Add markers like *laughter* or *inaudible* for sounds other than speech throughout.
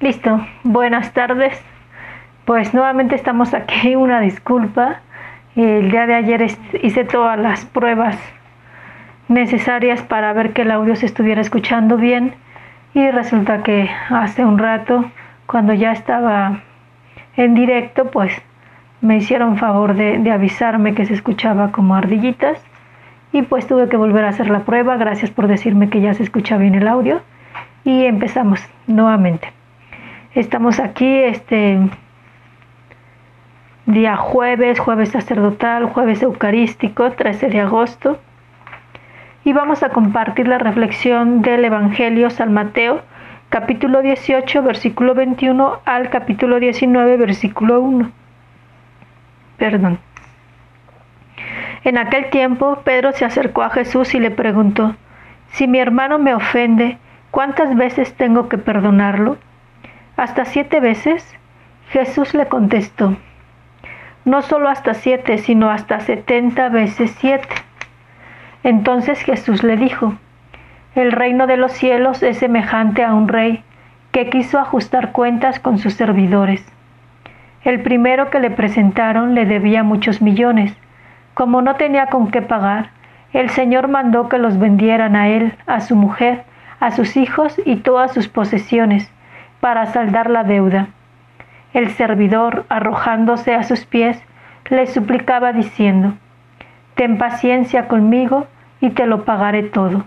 Listo, buenas tardes. Pues nuevamente estamos aquí, *laughs* una disculpa. El día de ayer hice todas las pruebas necesarias para ver que el audio se estuviera escuchando bien y resulta que hace un rato, cuando ya estaba en directo, pues me hicieron favor de, avisarme que se escuchaba como ardillitas y pues tuve que volver a hacer la prueba. Gracias por decirme que ya se escucha bien el audio y empezamos nuevamente. Estamos aquí este día jueves, jueves sacerdotal, jueves eucarístico, 13 de agosto. Y vamos a compartir la reflexión del Evangelio San Mateo, capítulo 18, versículo 21 al capítulo 19, versículo 1. Perdón. En aquel tiempo Pedro se acercó a Jesús y le preguntó, Si mi hermano me ofende, ¿cuántas veces tengo que perdonarlo? ¿Hasta siete veces? Jesús le contestó, no solo hasta siete, sino hasta setenta veces siete. Entonces Jesús le dijo, el reino de los cielos es semejante a un rey que quiso ajustar cuentas con sus servidores. El primero que le presentaron le debía muchos millones. Como no tenía con qué pagar, el Señor mandó que los vendieran a él, a su mujer, a sus hijos y todas sus posesiones, para saldar la deuda. El servidor, arrojándose a sus pies, le suplicaba diciendo, Ten paciencia conmigo y te lo pagaré todo.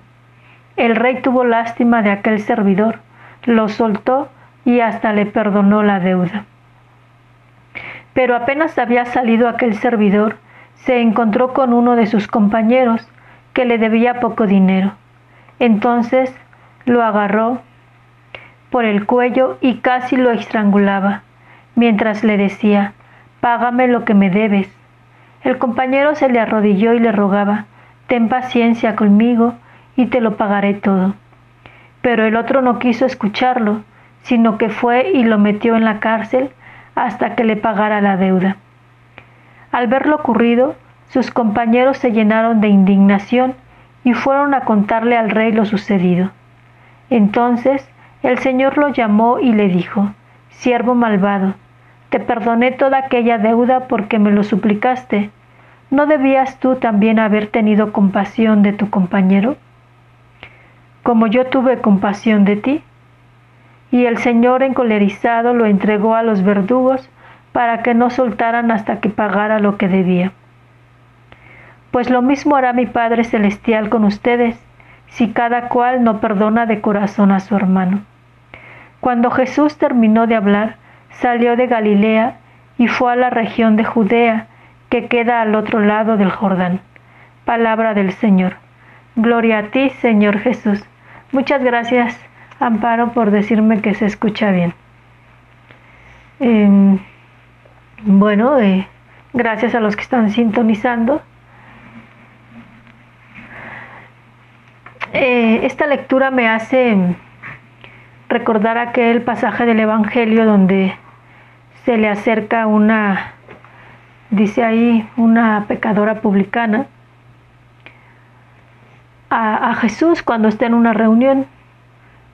El rey tuvo lástima de aquel servidor, lo soltó y hasta le perdonó la deuda. Pero apenas había salido aquel servidor, se encontró con uno de sus compañeros, que le debía poco dinero. Entonces lo agarró por el cuello y casi lo estrangulaba, mientras le decía, Págame lo que me debes. El compañero se le arrodilló y le rogaba, Ten paciencia conmigo y te lo pagaré todo. Pero el otro no quiso escucharlo, sino que fue y lo metió en la cárcel hasta que le pagara la deuda. Al ver lo ocurrido, sus compañeros se llenaron de indignación y fueron a contarle al rey lo sucedido. Entonces el Señor lo llamó y le dijo, Siervo malvado, te perdoné toda aquella deuda porque me lo suplicaste. ¿No debías tú también haber tenido compasión de tu compañero? Como yo tuve compasión de ti. Y el Señor encolerizado lo entregó a los verdugos para que no soltaran hasta que pagara lo que debía. Pues lo mismo hará mi Padre Celestial con ustedes, si cada cual no perdona de corazón a su hermano. Cuando Jesús terminó de hablar, salió de Galilea y fue a la región de Judea, que queda al otro lado del Jordán. Palabra del Señor. Gloria a ti, Señor Jesús. Muchas gracias, Amparo, por decirme que se escucha bien. Em, bueno, eh, gracias a los que están sintonizando. Eh, esta lectura me hace recordar aquel pasaje del Evangelio donde se le acerca una, dice ahí, una pecadora publicana a, Jesús cuando está en una reunión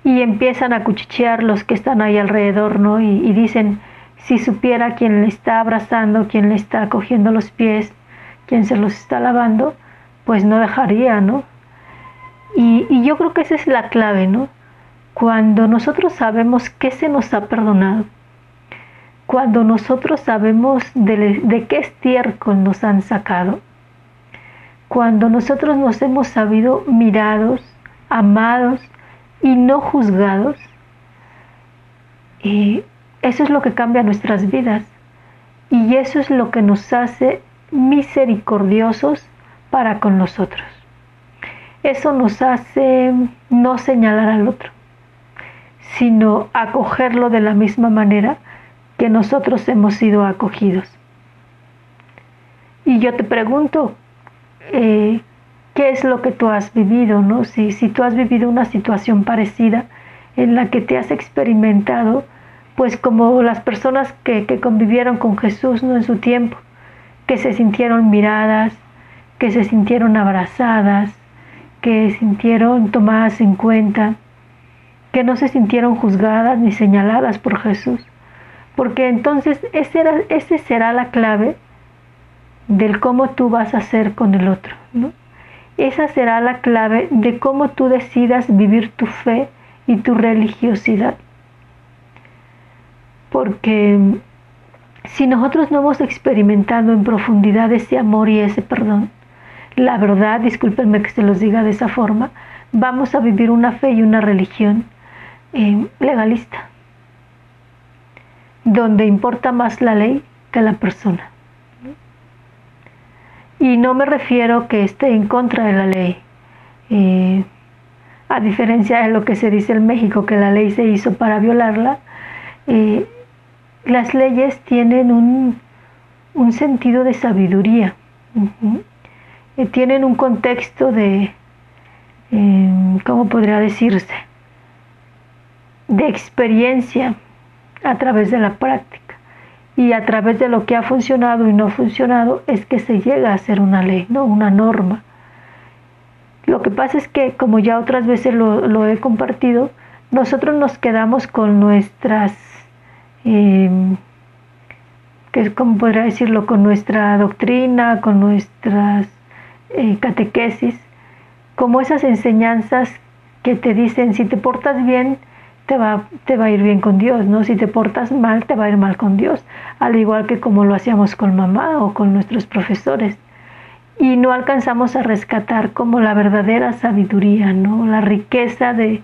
y empiezan a cuchichear los que están ahí alrededor, ¿no? Y, dicen, si supiera quién le está abrazando, quién le está cogiendo los pies, quién se los está lavando, pues no dejaría, ¿no? Y, y yo creo que esa es la clave, ¿no? Cuando nosotros sabemos que se nos ha perdonado, cuando nosotros sabemos de, qué estiércol nos han sacado, cuando nosotros nos hemos sabido mirados, amados y no juzgados, y eso es lo que cambia nuestras vidas y eso es lo que nos hace misericordiosos para con nosotros. Eso nos hace no señalar al otro sino acogerlo de la misma manera que nosotros hemos sido acogidos. Y yo te pregunto, eh, ¿qué es lo que tú has vivido? ¿no? Si, si tú has vivido una situación parecida en la que te has experimentado, pues como las personas que, que convivieron con Jesús ¿no? en su tiempo, que se sintieron miradas, que se sintieron abrazadas, que sintieron tomadas en cuenta, que no se sintieron juzgadas ni señaladas por Jesús. Porque entonces ese será la clave del cómo tú vas a ser con el otro. ¿no? Esa será la clave de cómo tú decidas vivir tu fe y tu religiosidad. Porque si nosotros no hemos experimentado en profundidad ese amor y ese perdón, la verdad, discúlpenme que se los diga de esa forma, vamos a vivir una fe y una religión eh, legalista, donde importa más la ley que la persona. Y no me refiero que esté en contra de la ley. Eh, a diferencia de lo que se dice en México, que la ley se hizo para violarla, eh, las leyes tienen un, un sentido de sabiduría, tienen un contexto de, ¿cómo podría decirse? De experiencia a través de la práctica y a través de lo que ha funcionado y no funcionado es que se llega a hacer una ley, ¿no? una norma. Lo que pasa es que, como ya otras veces lo, he compartido, nosotros nos quedamos con nuestras, eh, ¿cómo podría decirlo? Con nuestra doctrina, con nuestras eh, catequesis, como esas enseñanzas que te dicen, si te portas bien, te va, te va a ir bien con Dios, ¿no? Si te portas mal, te va a ir mal con Dios, al igual que como lo hacíamos con mamá o con nuestros profesores. Y no alcanzamos a rescatar como la verdadera sabiduría, ¿no? La riqueza de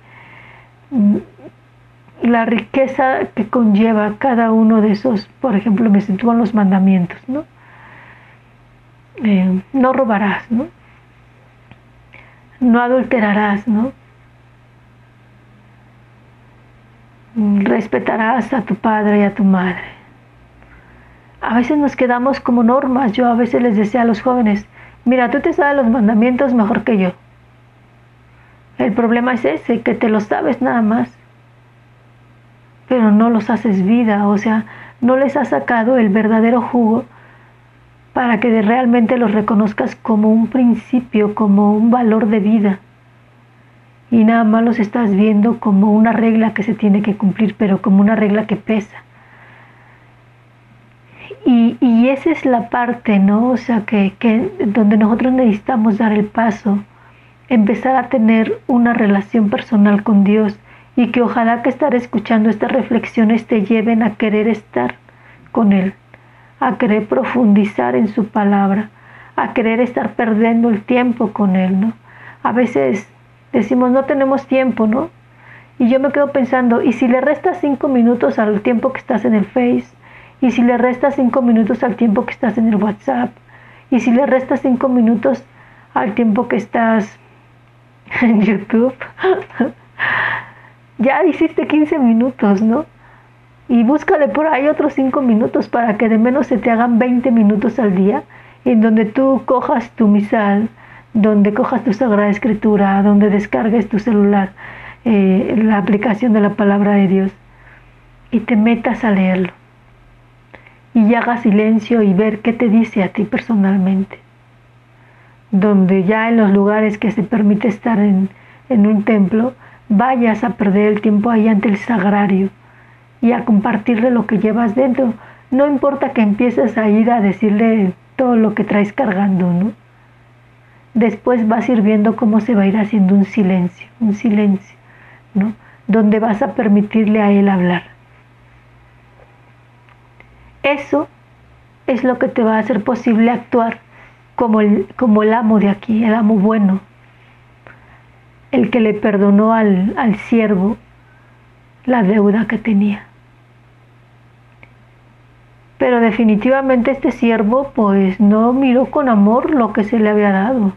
la riqueza que conlleva cada uno de esos, por ejemplo, me sitúan los mandamientos, ¿no? Eh, no robarás, ¿no? No adulterarás, ¿no? Respetarás a tu padre y a tu madre. A veces nos quedamos como normas. Yo a veces les decía a los jóvenes, mira, tú te sabes los mandamientos mejor que yo. El problema es ese, que te los sabes nada más, pero no los haces vida, o sea, no les has sacado el verdadero jugo para que realmente los reconozcas como un principio, como un valor de vida y nada más los estás viendo como una regla que se tiene que cumplir, pero como una regla que pesa. Y, y esa es la parte, ¿no? O sea, que, que donde nosotros necesitamos dar el paso, empezar a tener una relación personal con Dios y que ojalá que estar escuchando estas reflexiones te lleven a querer estar con Él, a querer profundizar en su palabra, a querer estar perdiendo el tiempo con Él, ¿no? A veces decimos no tenemos tiempo, ¿no? Y yo me quedo pensando, ¿y si le restas cinco minutos al tiempo que estás en el Face? ¿Y si le restas cinco minutos al tiempo que estás en el WhatsApp? ¿Y si le restas cinco minutos al tiempo que estás *laughs* en YouTube? *laughs* ya hiciste 15 minutos, ¿no? Y búscale por ahí otros cinco minutos para que de menos se te hagan 20 minutos al día en donde tú cojas tu misal, donde cojas tu Sagrada Escritura, donde descargues tu celular, eh, la aplicación de la palabra de Dios y te metas a leerlo y hagas silencio y ver qué te dice a ti personalmente. Donde ya en los lugares que se permite estar en, en un templo, vayas a perder el tiempo ahí ante el sagrario y a compartirle lo que llevas dentro. No importa que empieces a ir a decirle todo lo que traes cargando, ¿no? Después vas a ir viendo cómo se va a ir haciendo un silencio, un silencio, ¿no? Donde vas a permitirle a él hablar. Eso es lo que te va a hacer posible actuar como el, como el amo de aquí, el amo bueno, el que le perdonó al, al siervo la deuda que tenía. Pero definitivamente este siervo pues no miró con amor lo que se le había dado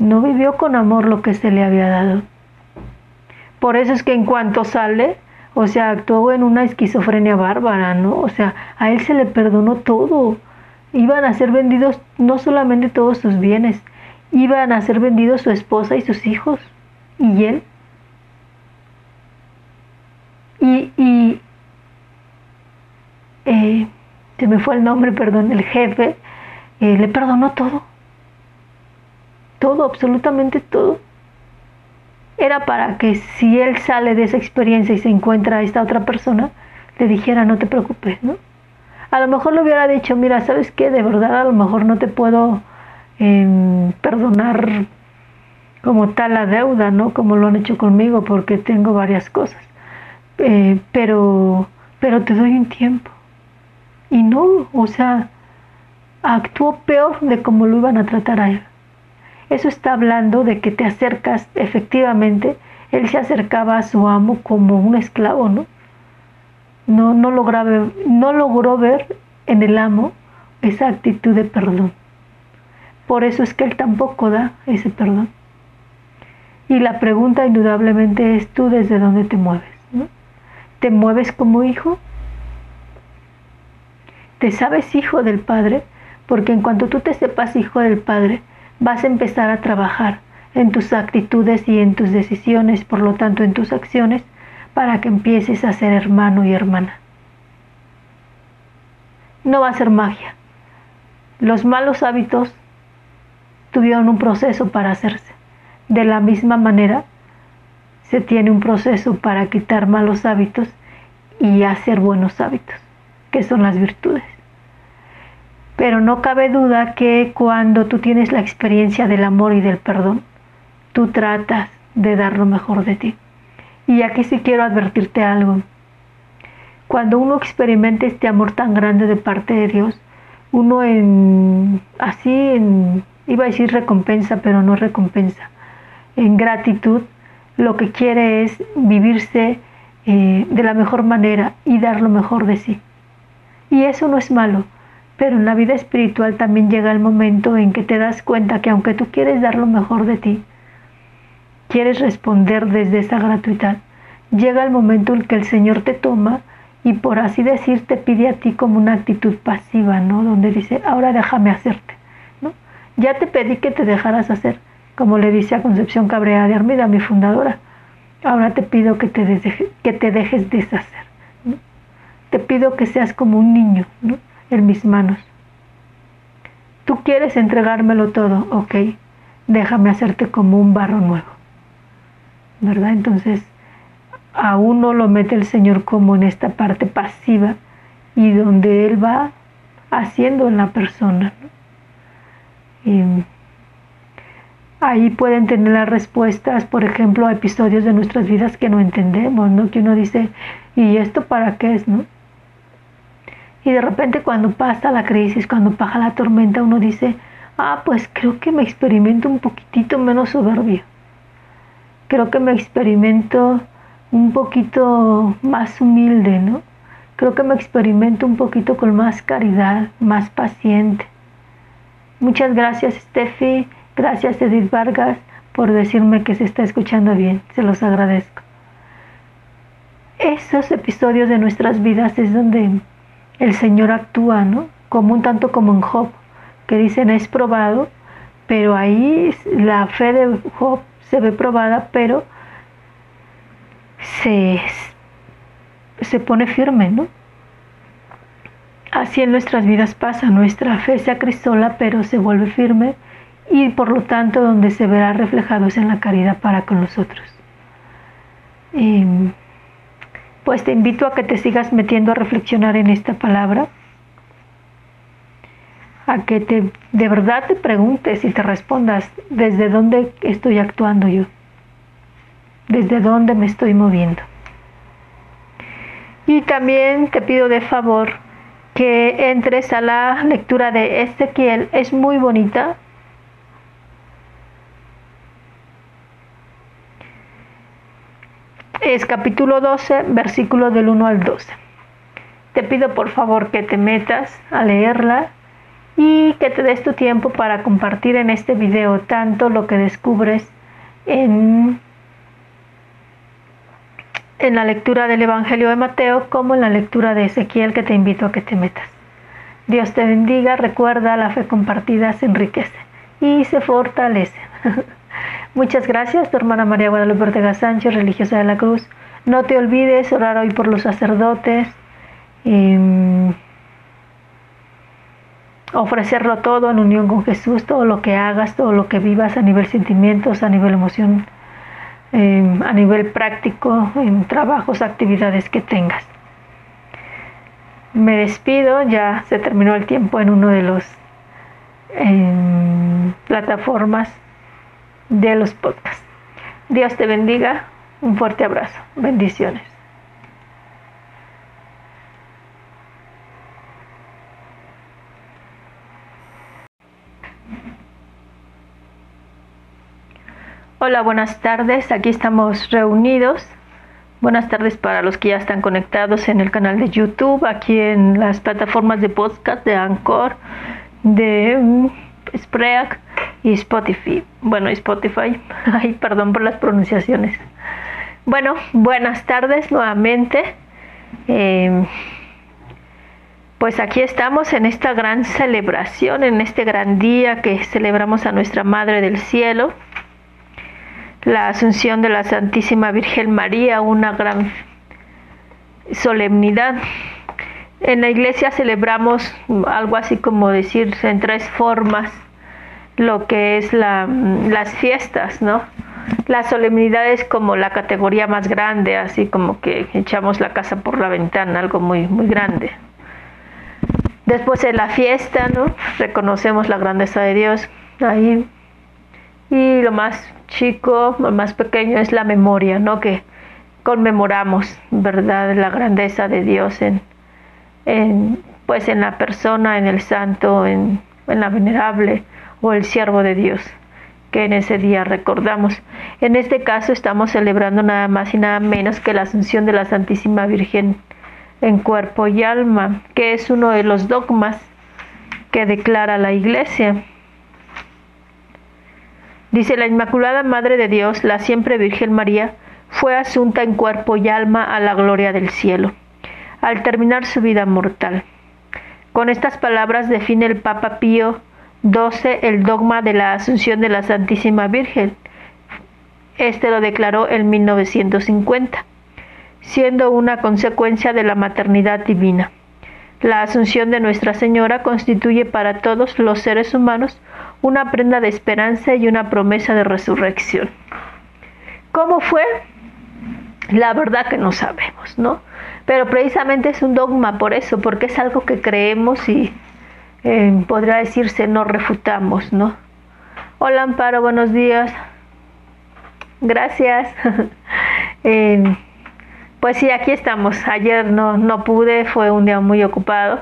no vivió con amor lo que se le había dado. Por eso es que en cuanto sale, o sea, actuó en una esquizofrenia bárbara, ¿no? O sea, a él se le perdonó todo. Iban a ser vendidos no solamente todos sus bienes, iban a ser vendidos su esposa y sus hijos. ¿Y él? Y, y eh, se me fue el nombre, perdón, el jefe, eh, le perdonó todo todo, absolutamente todo. era para que si él sale de esa experiencia y se encuentra a esta otra persona, le dijera no te preocupes, ¿no? A lo mejor le hubiera dicho, mira, ¿sabes qué? De verdad a lo mejor no te puedo em, perdonar como tal la deuda, ¿no? Como lo han hecho conmigo porque tengo varias cosas. Eh, pero, pero te doy un tiempo. Y no, o sea, actuó peor de como lo iban a tratar a él. Eso está hablando de que te acercas, efectivamente, él se acercaba a su amo como un esclavo, ¿no? No, no, no logró ver en el amo esa actitud de perdón. Por eso es que él tampoco da ese perdón. Y la pregunta indudablemente es tú desde dónde te mueves. ¿no? ¿Te mueves como hijo? ¿Te sabes hijo del Padre? Porque en cuanto tú te sepas hijo del Padre, vas a empezar a trabajar en tus actitudes y en tus decisiones, por lo tanto en tus acciones, para que empieces a ser hermano y hermana. No va a ser magia. Los malos hábitos tuvieron un proceso para hacerse. De la misma manera, se tiene un proceso para quitar malos hábitos y hacer buenos hábitos, que son las virtudes. Pero no cabe duda que cuando tú tienes la experiencia del amor y del perdón, tú tratas de dar lo mejor de ti. Y aquí sí quiero advertirte algo. Cuando uno experimenta este amor tan grande de parte de Dios, uno en así en iba a decir recompensa, pero no recompensa. En gratitud, lo que quiere es vivirse eh, de la mejor manera y dar lo mejor de sí. Y eso no es malo, pero en la vida espiritual también llega el momento en que te das cuenta que aunque tú quieres dar lo mejor de ti, quieres responder desde esa gratuidad, llega el momento en que el Señor te toma y por así decir te pide a ti como una actitud pasiva, ¿no? Donde dice, ahora déjame hacerte, ¿no? Ya te pedí que te dejaras hacer, como le dice a Concepción Cabrera de Armida, mi fundadora. Ahora te pido que te, que te dejes deshacer, ¿no? Te pido que seas como un niño, ¿no? En mis manos. Tú quieres entregármelo todo, ok, déjame hacerte como un barro nuevo. ¿Verdad? Entonces, a uno lo mete el Señor como en esta parte pasiva y donde Él va haciendo en la persona. Y ahí pueden tener las respuestas, por ejemplo, a episodios de nuestras vidas que no entendemos, ¿no? Que uno dice, ¿y esto para qué es, no? Y de repente cuando pasa la crisis, cuando pasa la tormenta, uno dice, ah, pues creo que me experimento un poquitito menos soberbio. Creo que me experimento un poquito más humilde, ¿no? Creo que me experimento un poquito con más caridad, más paciente. Muchas gracias, Steffi. Gracias, Edith Vargas, por decirme que se está escuchando bien. Se los agradezco. Esos episodios de nuestras vidas es donde el Señor actúa, ¿no? Como un tanto como en Job, que dicen es probado, pero ahí la fe de Job se ve probada, pero se, se pone firme, ¿no? Así en nuestras vidas pasa, nuestra fe se acrisola, pero se vuelve firme y por lo tanto donde se verá reflejado es en la caridad para con los otros. Em, pues te invito a que te sigas metiendo a reflexionar en esta palabra, a que te, de verdad te preguntes y te respondas desde dónde estoy actuando yo, desde dónde me estoy moviendo. Y también te pido de favor que entres a la lectura de Ezequiel, es muy bonita, es capítulo 12, versículo del 1 al 12. Te pido por favor que te metas a leerla y que te des tu tiempo para compartir en este video tanto lo que descubres en, en la lectura del Evangelio de Mateo como en la lectura de Ezequiel que te invito a que te metas. Dios te bendiga, recuerda, la fe compartida se enriquece y se fortalece. *laughs* Muchas gracias, tu hermana María Guadalupe Ortega Sánchez, religiosa de la Cruz. No te olvides orar hoy por los sacerdotes. Em, ofrecerlo todo en unión con Jesús, todo lo que hagas, todo lo que vivas a nivel sentimientos, a nivel emoción, em, a nivel práctico en trabajos, actividades que tengas. Me despido, ya se terminó el tiempo en uno de los plataformas de los podcasts. Dios te bendiga, un fuerte abrazo, bendiciones. Hola, buenas tardes. Aquí estamos reunidos. Buenas tardes para los que ya están conectados en el canal de YouTube, aquí en las plataformas de podcast de Anchor, de mm, Spreak y Spotify. Bueno, Spotify. *laughs* Ay, perdón por las pronunciaciones. Bueno, buenas tardes nuevamente. Em, pues aquí estamos en esta gran celebración, en este gran día que celebramos a nuestra Madre del Cielo la Asunción de la Santísima Virgen María, una gran solemnidad. En la iglesia celebramos algo así como decir en tres formas lo que es la, las fiestas, ¿no? La solemnidad es como la categoría más grande, así como que echamos la casa por la ventana, algo muy, muy grande. Después de la fiesta, ¿no? Reconocemos la grandeza de Dios. Ahí y lo más chico, lo más pequeño es la memoria, ¿no? Que conmemoramos, ¿verdad? La grandeza de Dios en, en pues en la persona, en el santo, en, en la venerable o el siervo de Dios que en ese día recordamos. En este caso estamos celebrando nada más y nada menos que la Asunción de la Santísima Virgen en cuerpo y alma, que es uno de los dogmas que declara la Iglesia. Dice la Inmaculada Madre de Dios, la siempre Virgen María, fue asunta en cuerpo y alma a la gloria del cielo, al terminar su vida mortal. Con estas palabras define el Papa Pío XII el dogma de la Asunción de la Santísima Virgen. Este lo declaró en 1950, siendo una consecuencia de la maternidad divina. La Asunción de Nuestra Señora constituye para todos los seres humanos una prenda de esperanza y una promesa de resurrección. ¿Cómo fue? La verdad que no sabemos, ¿no? Pero precisamente es un dogma por eso, porque es algo que creemos y eh, podría decirse no refutamos, ¿no? Hola Amparo, buenos días. Gracias. *laughs* Eh, pues sí, aquí estamos. Ayer no, no pude, fue un día muy ocupado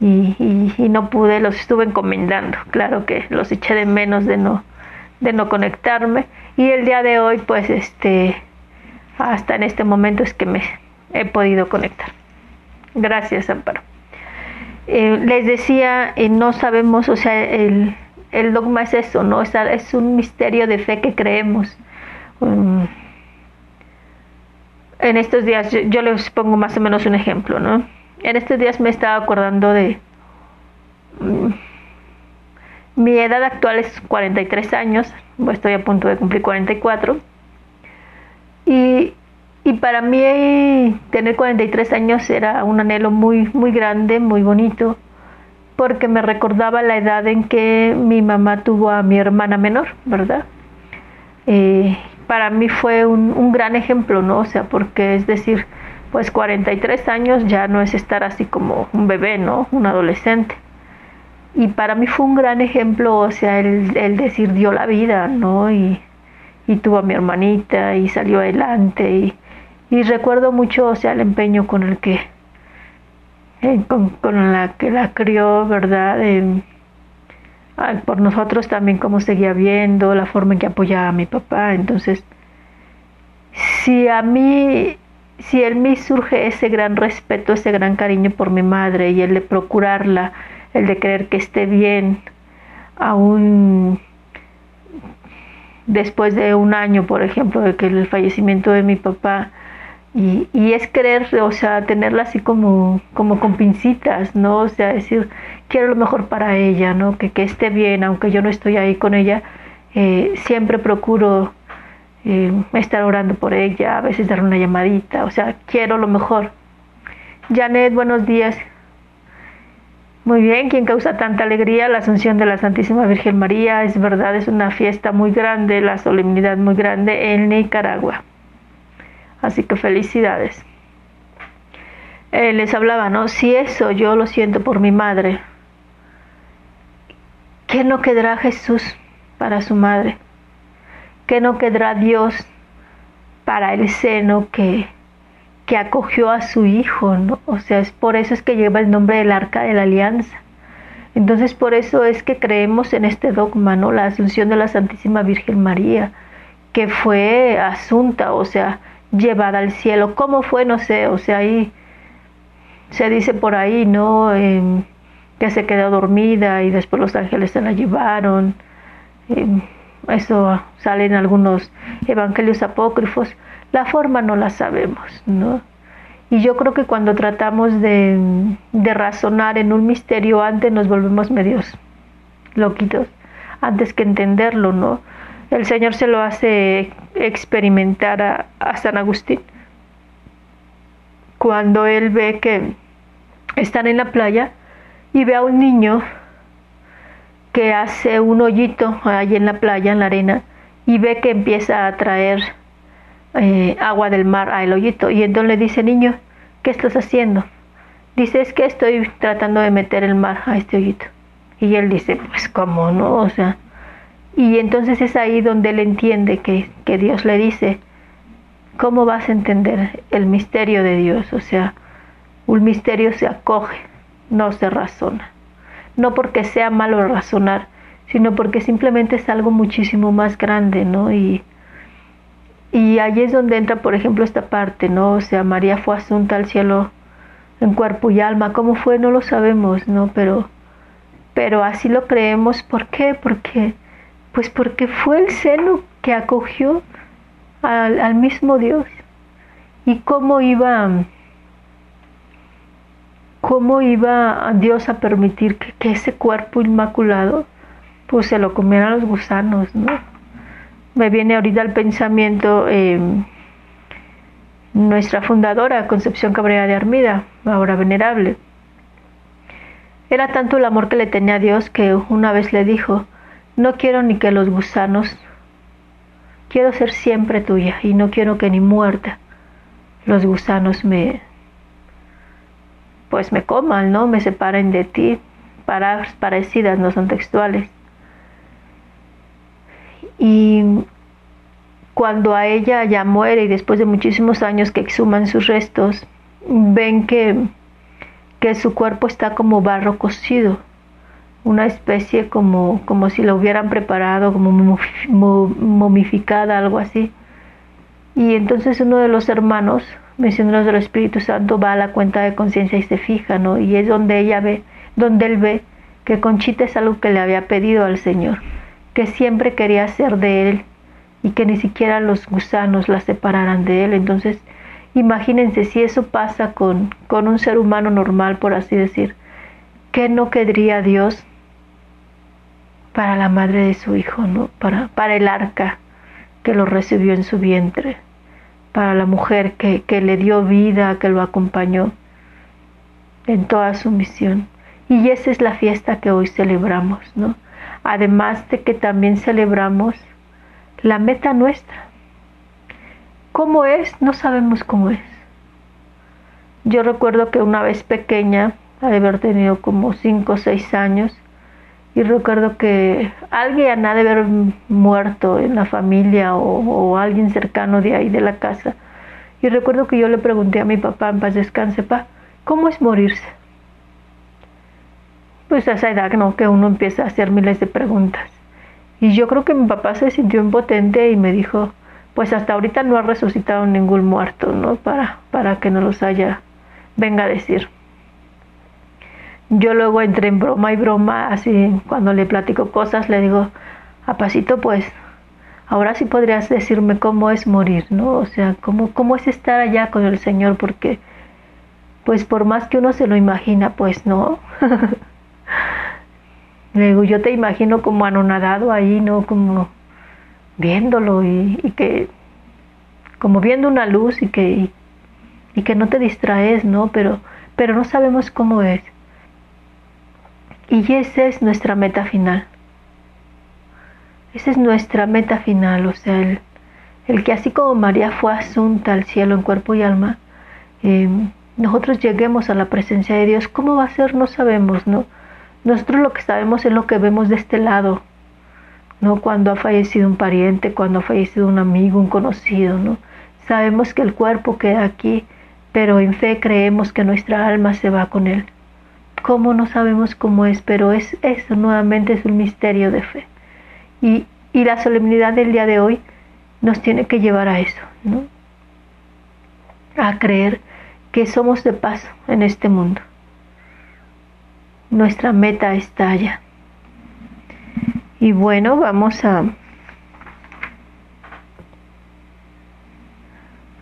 y, y, no pude, los estuve encomendando, claro que los eché de menos de no, de no conectarme y el día de hoy pues este hasta en este momento es que me he podido conectar. Gracias Amparo. Eh, les decía, eh, no sabemos, o sea, el, el, dogma es eso, ¿no? Es, es un misterio de fe que creemos. Um, en estos días, yo, yo les pongo más o menos un ejemplo, ¿no? en estos días me estaba acordando de... Mm, mi edad actual es 43 años, estoy a punto de cumplir 44. Y, y para mí tener 43 años era un anhelo muy, muy grande, muy bonito, porque me recordaba la edad en que mi mamá tuvo a mi hermana menor, ¿verdad? Eh, para mí fue un, un gran ejemplo, ¿no? O sea, porque es decir, pues 43 años ya no es estar así como un bebé, ¿no? Un adolescente. Y para mí fue un gran ejemplo, o sea, el, decir dio la vida, ¿no? Y, y, tuvo a mi hermanita y salió adelante. Y, y recuerdo mucho, el empeño con el que, eh, con, con, la que la crió, ¿verdad? Por nosotros también cómo seguía viendo, la forma en que apoyaba a mi papá. Entonces, si a mí si en mí surge ese gran respeto, ese gran cariño por mi madre y el de procurarla, el de querer que esté bien, aún después de un año, por ejemplo, de que el fallecimiento de mi papá, y, y, es querer, o sea, tenerla así como, como con pincitas, ¿no? O sea, decir, quiero lo mejor para ella, ¿no? Que, que esté bien, aunque yo no estoy ahí con ella, eh, siempre procuro eh, estar orando por ella, a veces dar una llamadita, o sea, quiero lo mejor. Janet, buenos días. Muy bien, ¿quién causa tanta alegría? La Asunción de la Santísima Virgen María, es verdad, es una fiesta muy grande, la solemnidad muy grande en Nicaragua. Así que felicidades. Eh, les hablaba, ¿no? Si eso yo lo siento por mi madre, ¿qué no quedará Jesús para su madre? ¿Qué no quedará Dios para el seno que, que acogió a su hijo, ¿no? O sea, es por eso es que lleva el nombre del arca de la alianza. Entonces, por eso es que creemos en este dogma, ¿no? La asunción de la Santísima Virgen María, que fue asunta, o sea, llevada al cielo. ¿Cómo fue? No sé, o sea, ahí se dice por ahí, ¿no? que se quedó dormida y después los ángeles se la llevaron. Eso sale en algunos evangelios apócrifos. La forma no la sabemos, ¿no? Y yo creo que cuando tratamos de, de razonar en un misterio antes nos volvemos medios loquitos, antes que entenderlo, ¿no? El Señor se lo hace experimentar a, San Agustín. Cuando él ve que están en la playa y ve a un niño que hace un hoyito ahí en la playa, en la arena, y ve que empieza a traer eh, agua del mar al hoyito. Y entonces le dice, niño, ¿qué estás haciendo? Dice, es que estoy tratando de meter el mar a este hoyito. Y él dice, pues cómo no, o sea. Y entonces es ahí donde él entiende que, que Dios le dice, ¿cómo vas a entender el misterio de Dios? O sea, un misterio se acoge, no se razona no porque sea malo razonar, sino porque simplemente es algo muchísimo más grande, ¿no? Y, y ahí es donde entra, por ejemplo, esta parte, ¿no? O sea, María fue asunta al cielo en cuerpo y alma. ¿Cómo fue? No lo sabemos, ¿no? Pero, pero así lo creemos. ¿Por qué? Porque, pues porque fue el seno que acogió al, mismo Dios. ¿Y cómo iba ¿Cómo iba Dios a permitir que, ese cuerpo inmaculado pues se lo comieran los gusanos, ¿no? Me viene ahorita el pensamiento em, nuestra fundadora, Concepción Cabrera de Armida, ahora venerable. Era tanto el amor que le tenía a Dios que una vez le dijo, no quiero ni que los gusanos, quiero ser siempre tuya y no quiero que ni muerta los gusanos me, pues me coman, ¿no? Me separen de ti. Palabras parecidas, no son textuales. Y cuando a ella ya muere y después de muchísimos años que exhuman sus restos, ven que, que su cuerpo está como barro cocido, una especie como, como si lo hubieran preparado, como momificada, algo así. Y entonces uno de los hermanos misioneros del Espíritu Santo va a la cuenta de conciencia y se fija, ¿no? Y es donde ella ve, donde él ve que Conchita es algo que le había pedido al Señor, que siempre quería ser de él y que ni siquiera los gusanos la separaran de él. Entonces, imagínense si eso pasa con, con un ser humano normal, por así decir, ¿qué no querría Dios para la madre de su hijo, ¿no? Para, para el arca que lo recibió en su vientre para la mujer que, que le dio vida, que lo acompañó en toda su misión. Y esa es la fiesta que hoy celebramos, ¿no? Además de que también celebramos la meta nuestra. ¿Cómo es? No sabemos cómo es. Yo recuerdo que una vez pequeña, de haber tenido como 5 o 6 años, y recuerdo que alguien ha de haber muerto en la familia o, alguien cercano de ahí de la casa. Y recuerdo que yo le pregunté a mi papá, en paz descanse, pa, ¿cómo es morirse? Pues a esa edad, ¿no? Que uno empieza a hacer miles de preguntas. Y yo creo que mi papá se sintió impotente y me dijo, pues hasta ahorita no ha resucitado ningún muerto, ¿no? Para, para que no los haya, venga a decir yo luego entré en broma y broma, así cuando le platico cosas, le digo, a pasito pues, ahora sí podrías decirme cómo es morir, ¿no? O sea, cómo, cómo es estar allá con el Señor, porque pues por más que uno se lo imagina, pues no. *laughs* le digo, yo te imagino como anonadado ahí, ¿no? Como viéndolo y, que, como viendo una luz y que, y que no te distraes, ¿no? Pero, pero no sabemos cómo es. Y esa es nuestra meta final. Esa es nuestra meta final, o sea, el, el que así como María fue asunta al cielo en cuerpo y alma, eh, nosotros lleguemos a la presencia de Dios. ¿Cómo va a ser? No sabemos, ¿no? Nosotros lo que sabemos es lo que vemos de este lado, ¿no? Cuando ha fallecido un pariente, cuando ha fallecido un amigo, un conocido, ¿no? Sabemos que el cuerpo queda aquí, pero en fe creemos que nuestra alma se va con él. ¿Cómo no sabemos cómo es? Pero es eso nuevamente es un misterio de fe. Y, la solemnidad del día de hoy nos tiene que llevar a eso, ¿no? A creer que somos de paso en este mundo. Nuestra meta está allá. Y bueno, vamos a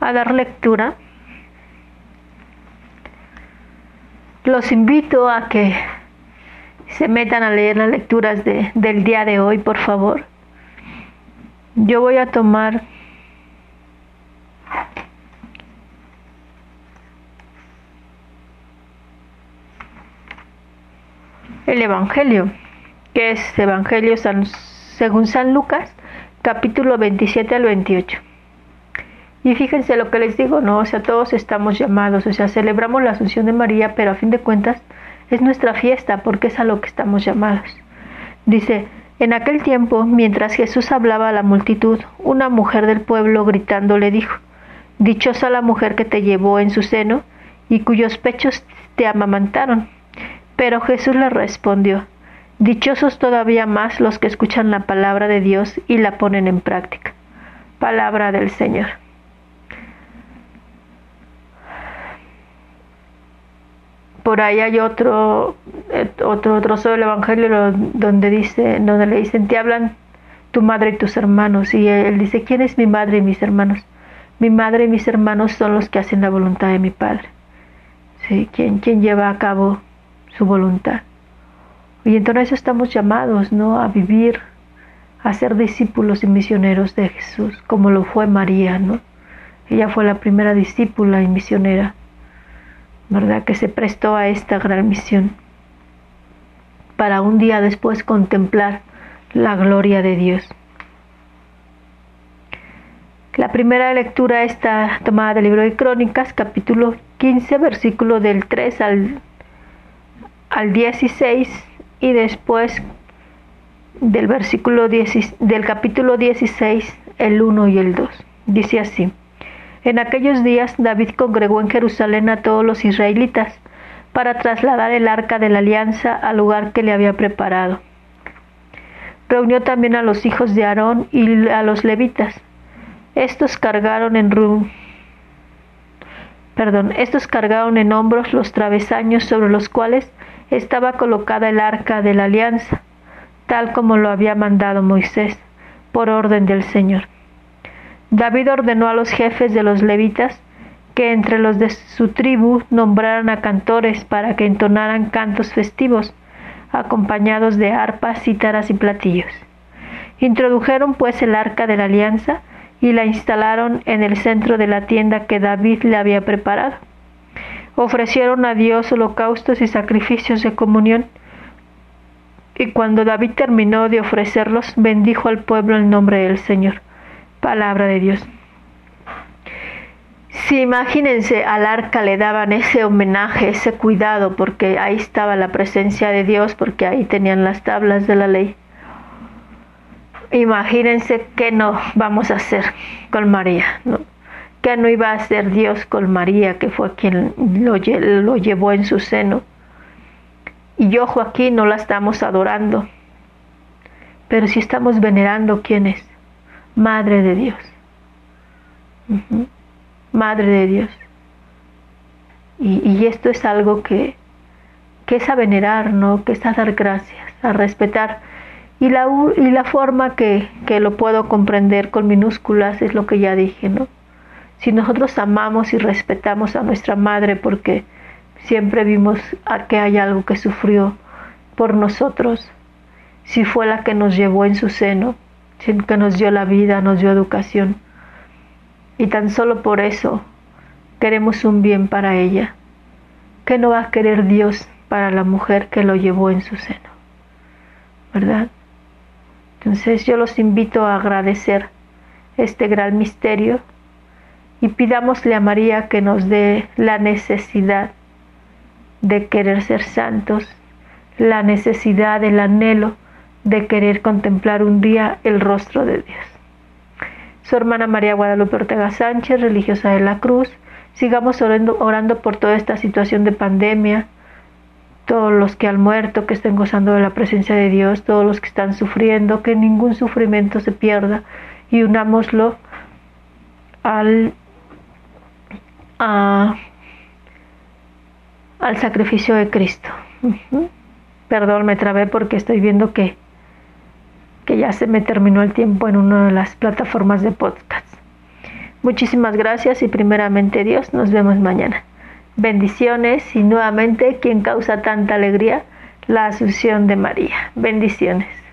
dar lectura. Los invito a que se metan a leer las lecturas de, del día de hoy, por favor. Yo voy a tomar el Evangelio, que es Evangelio según San Lucas, capítulo 27 al 28. Y fíjense lo que les digo, ¿no? O sea, todos estamos llamados, o sea, celebramos la Asunción de María, pero a fin de cuentas es nuestra fiesta porque es a lo que estamos llamados. Dice, en aquel tiempo, mientras Jesús hablaba a la multitud, una mujer del pueblo gritando le dijo, Dichosa la mujer que te llevó en su seno y cuyos pechos te amamantaron. Pero Jesús le respondió, Dichosos todavía más los que escuchan la palabra de Dios y la ponen en práctica. Palabra del Señor. Por ahí hay otro, otro trozo del Evangelio donde dice, donde le dicen, te hablan tu madre y tus hermanos. Y él dice, ¿quién es mi madre y mis hermanos? Mi madre y mis hermanos son los que hacen la voluntad de mi Padre. ¿Sí? ¿Quién, quién lleva a cabo su voluntad? Y entonces estamos llamados, ¿no? A vivir, a ser discípulos y misioneros de Jesús, como lo fue María, ¿no? Ella fue la primera discípula y misionera ¿verdad? Que se prestó a esta gran misión para un día después contemplar la gloria de Dios. La primera lectura está tomada del libro de Crónicas, capítulo 15, versículo del 3 al, al 16 y después del versículo 10, del capítulo 16, el 1 y el 2. Dice así: en aquellos días David congregó en Jerusalén a todos los israelitas para trasladar el arca de la alianza al lugar que le había preparado. Reunió también a los hijos de Aarón y a los levitas. Estos cargaron en Perdón, estos cargaron en hombros los travesaños sobre los cuales estaba colocada el arca de la alianza, tal como lo había mandado Moisés, por orden del Señor. David ordenó a los jefes de los levitas que entre los de su tribu nombraran a cantores para que entonaran cantos festivos, acompañados de arpas, cítaras y platillos. Introdujeron pues el arca de la alianza y la instalaron en el centro de la tienda que David le había preparado. Ofrecieron a Dios holocaustos y sacrificios de comunión. Y cuando David terminó de ofrecerlos, bendijo al pueblo el nombre del Señor. Palabra de Dios. Si imagínense al arca le daban ese homenaje, ese cuidado, porque ahí estaba la presencia de Dios, porque ahí tenían las tablas de la ley. Imagínense qué no vamos a hacer con María, ¿no? ¿Qué no iba a hacer Dios con María, que fue quien lo, llevó en su seno? Y ojo aquí, no la estamos adorando, pero si estamos venerando quién es. Madre de Dios. Madre de Dios. Y, esto es algo que, que es a venerar, ¿no? Que es a dar gracias, a respetar. Y la, y la forma que, que lo puedo comprender con minúsculas es lo que ya dije, ¿no? Si nosotros amamos y respetamos a nuestra madre porque siempre vimos a que hay algo que sufrió por nosotros, si fue la que nos llevó en su seno, que nos dio la vida, nos dio educación. Y tan solo por eso queremos un bien para ella. ¿Qué no va a querer Dios para la mujer que lo llevó en su seno. ¿Verdad? Entonces yo los invito a agradecer este gran misterio y pidámosle a María que nos dé la necesidad de querer ser santos, la necesidad, el anhelo de querer contemplar un día el rostro de Dios. Su hermana María Guadalupe Ortega Sánchez, religiosa de la Cruz, sigamos orando, por toda esta situación de pandemia, todos los que han muerto, que estén gozando de la presencia de Dios, todos los que están sufriendo, que ningún sufrimiento se pierda y unámoslo al, al sacrificio de Cristo. Perdón, me trabé porque estoy viendo que, que ya se me terminó el tiempo en una de las plataformas de podcast. Muchísimas gracias y primeramente Dios, nos vemos mañana. Bendiciones y nuevamente quien causa tanta alegría, la Asunción de María. Bendiciones.